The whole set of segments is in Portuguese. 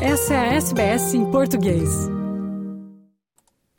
Essa é a SBS em português.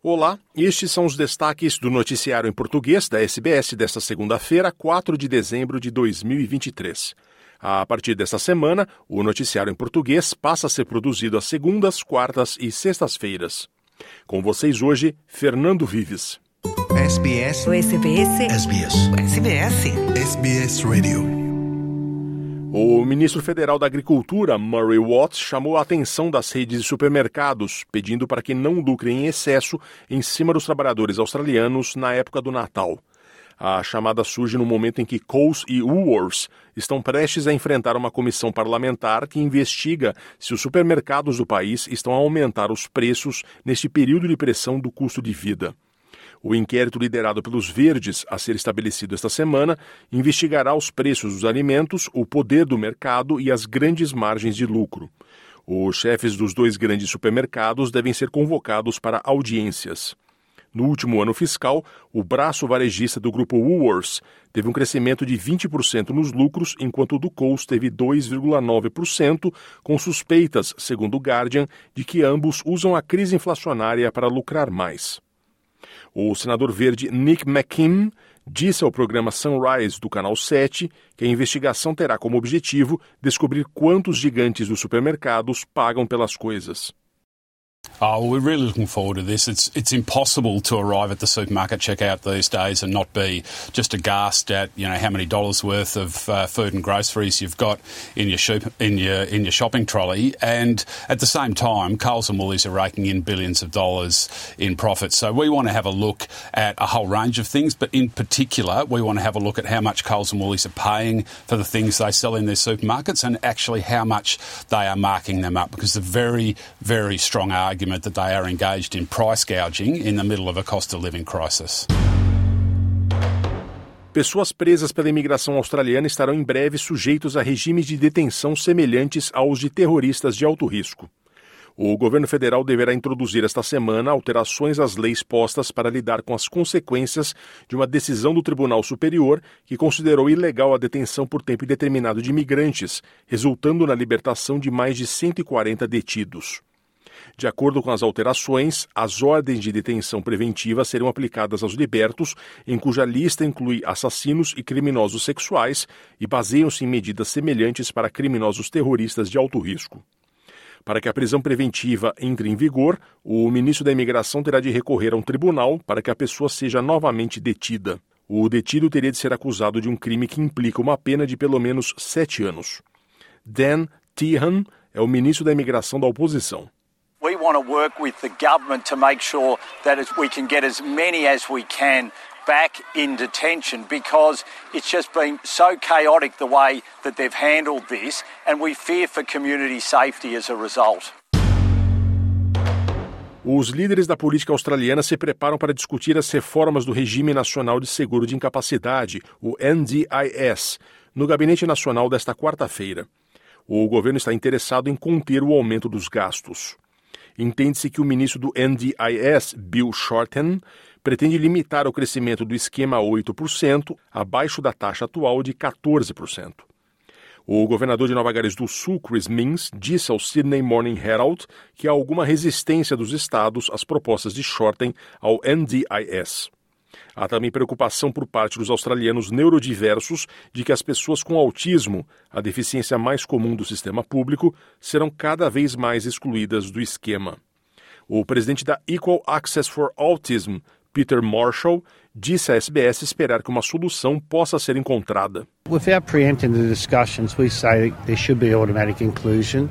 Olá, estes são os destaques do noticiário em português da SBS desta segunda-feira, 4 de dezembro de 2023. A partir desta semana, o noticiário em português passa a ser produzido às segundas, quartas e sextas-feiras. Com vocês hoje, Fernando Vives. SBS. O SBS. SBS. SBS. SBS Radio. O ministro federal da Agricultura, Murray Watts, chamou a atenção das redes de supermercados, pedindo para que não lucrem em excesso em cima dos trabalhadores australianos na época do Natal. A chamada surge no momento em que Coles e Woolworths estão prestes a enfrentar uma comissão parlamentar que investiga se os supermercados do país estão a aumentar os preços neste período de pressão do custo de vida. O inquérito liderado pelos Verdes, a ser estabelecido esta semana, investigará os preços dos alimentos, o poder do mercado e as grandes margens de lucro. Os chefes dos dois grandes supermercados devem ser convocados para audiências. No último ano fiscal, o braço varejista do grupo Woolworths teve um crescimento de 20% nos lucros, enquanto o do Coles teve 2,9%, com suspeitas, segundo o Guardian, de que ambos usam a crise inflacionária para lucrar mais. O senador verde Nick McKim disse ao programa Sunrise do Canal 7 que a investigação terá como objetivo descobrir quantos gigantes dos supermercados pagam pelas coisas. Oh, we're really looking forward to this. It's it's impossible to arrive at the supermarket checkout these days and not be just aghast at you know how many dollars worth of uh, food and groceries you've got in your shop, in your in your shopping trolley, and at the same time, Coles and Woolies are raking in billions of dollars in profits. So we want to have a look at a whole range of things, but in particular, we want to have a look at how much Coles and Woolies are paying for the things they sell in their supermarkets, and actually how much they are marking them up, because the very very strong argument argument that they are engaged in price gouging in the middle of a cost of living crisis. Pessoas presas pela imigração australiana estarão em breve sujeitos a regimes de detenção semelhantes aos de terroristas de alto risco. O governo federal deverá introduzir esta semana alterações às leis postas para lidar com as consequências de uma decisão do Tribunal Superior que considerou ilegal a detenção por tempo indeterminado de imigrantes, resultando na libertação de mais de 140 detidos. De acordo com as alterações, as ordens de detenção preventiva serão aplicadas aos libertos, em cuja lista inclui assassinos e criminosos sexuais e baseiam-se em medidas semelhantes para criminosos terroristas de alto risco. Para que a prisão preventiva entre em vigor, o ministro da Imigração terá de recorrer a um tribunal para que a pessoa seja novamente detida. O detido teria de ser acusado de um crime que implica uma pena de pelo menos sete anos. Dan Tehan é o ministro da Imigração da oposição. Want to work with the government to make sure that we can get as many as we can back in detention because it's just been so chaotic the way that they've handled this, and we fear for community safety as a result. Os líderes da política australiana se preparam para discutir as reformas do Regime Nacional de Seguro de Incapacidade, o NDIS, no Gabinete Nacional desta quarta-feira. O governo está interessado em conter o aumento dos gastos. Entende-se que o ministro do NDIS, Bill Shorten, pretende limitar o crescimento do esquema a 8%, abaixo da taxa atual de 14%. O governador de Nova Gales do Sul, Chris Minns, disse ao Sydney Morning Herald que há alguma resistência dos estados às propostas de Shorten ao NDIS. Há também preocupação por parte dos australianos neurodiversos de que as pessoas com autismo, a deficiência mais comum do sistema público, serão cada vez mais excluídas do esquema. O presidente da Equal Access for Autism, Peter Marshall, disse à SBS esperar que uma solução possa ser encontrada. Without preempting the discussions, we say there should be automatic inclusion.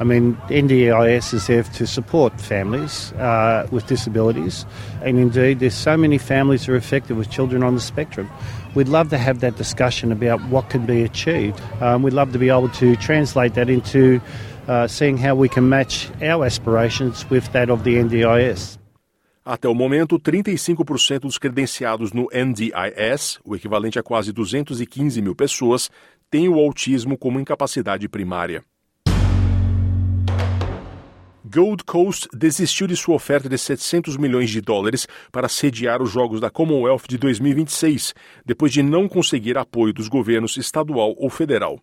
I mean, NDIS is there to support families uh, with disabilities, and indeed, there's so many families that are affected with children on the spectrum. We'd love to have that discussion about what can be achieved. Um, we'd love to be able to translate that into uh, seeing how we can match our aspirations with that of the NDIS. Até o momento, 35% dos credenciados no NDIS, o equivalente a quase 215 mil pessoas, têm o autismo como incapacidade primária. Gold Coast desistiu de sua oferta de 700 milhões de dólares para sediar os Jogos da Commonwealth de 2026, depois de não conseguir apoio dos governos estadual ou federal.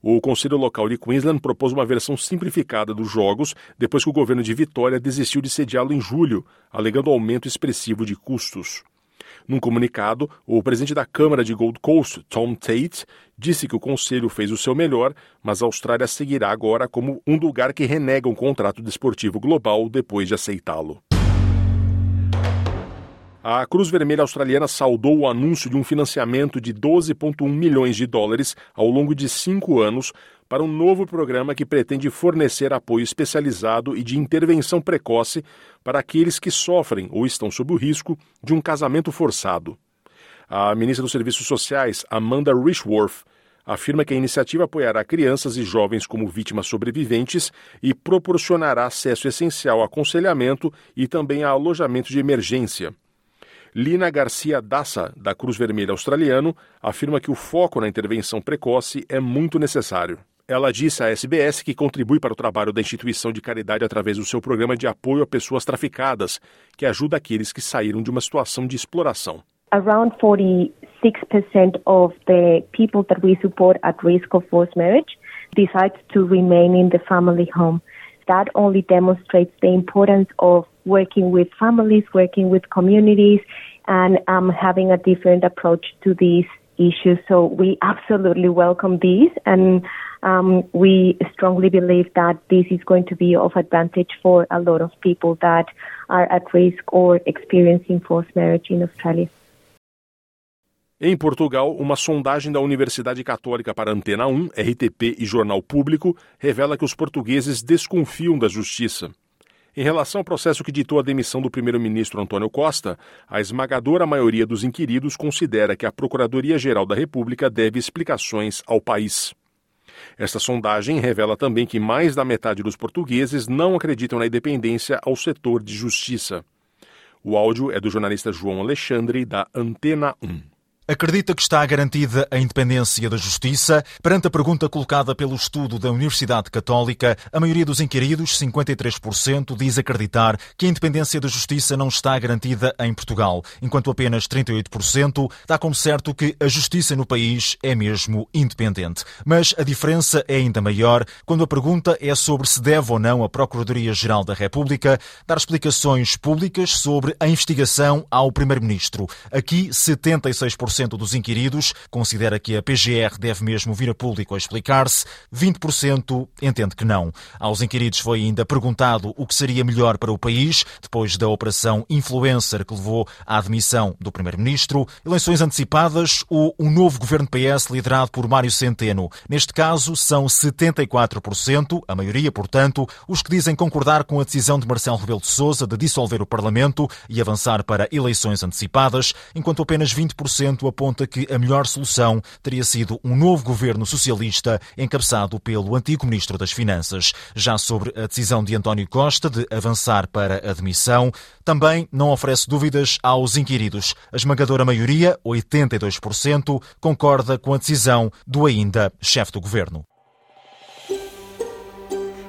O Conselho Local de Queensland propôs uma versão simplificada dos jogos depois que o governo de Vitória desistiu de sediá-lo em julho, alegando aumento expressivo de custos. Num comunicado, o presidente da Câmara de Gold Coast, Tom Tate, disse que o conselho fez o seu melhor, mas a Austrália seguirá agora como um lugar que renega um contrato desportivo global depois de aceitá-lo. A Cruz Vermelha Australiana saudou o anúncio de um financiamento de 12,1 milhões de dólares ao longo de cinco anos para um novo programa que pretende fornecer apoio especializado e de intervenção precoce para aqueles que sofrem ou estão sob o risco de um casamento forçado. A ministra dos Serviços Sociais, Amanda Richworth, afirma que a iniciativa apoiará crianças e jovens como vítimas sobreviventes e proporcionará acesso essencial a aconselhamento e também a alojamento de emergência. Lina Garcia Dassa, da Cruz Vermelha Australiano, afirma que o foco na intervenção precoce é muito necessário. Ela disse à SBS que contribui para o trabalho da instituição de caridade através do seu programa de apoio a pessoas traficadas, que ajuda aqueles que saíram de uma situação de exploração. Around 46% of the people that we support at risk of forced marriage decide to remain in the family home. That only demonstrates the importance of working with families, working with communities, and um, having a different approach to these issues. So we absolutely welcome these, and um, we strongly believe that this is going to be of advantage for a lot of people that are at risk or experiencing forced marriage in Australia. Em Portugal, uma sondagem da Universidade Católica para Antena 1, RTP e Jornal Público revela que os portugueses desconfiam da justiça. Em relação ao processo que ditou a demissão do primeiro-ministro Antônio Costa, a esmagadora maioria dos inquiridos considera que a Procuradoria-Geral da República deve explicações ao país. Esta sondagem revela também que mais da metade dos portugueses não acreditam na independência ao setor de justiça. O áudio é do jornalista João Alexandre, da Antena 1. Acredita que está garantida a independência da justiça? Perante a pergunta colocada pelo estudo da Universidade Católica, a maioria dos inquiridos, 53%, diz acreditar que a independência da justiça não está garantida em Portugal, enquanto apenas 38% dá como certo que a justiça no país é mesmo independente. Mas a diferença é ainda maior quando a pergunta é sobre se deve ou não a Procuradoria-Geral da República dar explicações públicas sobre a investigação ao Primeiro-Ministro. Aqui, 76% 20% dos inquiridos considera que a PGR deve mesmo vir a público a explicar-se, 20% entende que não. Aos inquiridos foi ainda perguntado o que seria melhor para o país depois da operação Influencer que levou à admissão do Primeiro-Ministro, eleições antecipadas ou um novo governo PS liderado por Mário Centeno. Neste caso, são 74%, a maioria, portanto, os que dizem concordar com a decisão de Marcelo Rebelo de Sousa de dissolver o Parlamento e avançar para eleições antecipadas, enquanto apenas 20% aponta que a melhor solução teria sido um novo governo socialista encabeçado pelo antigo Ministro das Finanças. Já sobre a decisão de António Costa de avançar para a demissão, também não oferece dúvidas aos inquiridos. A esmagadora maioria, 82%, concorda com a decisão do ainda chefe do governo.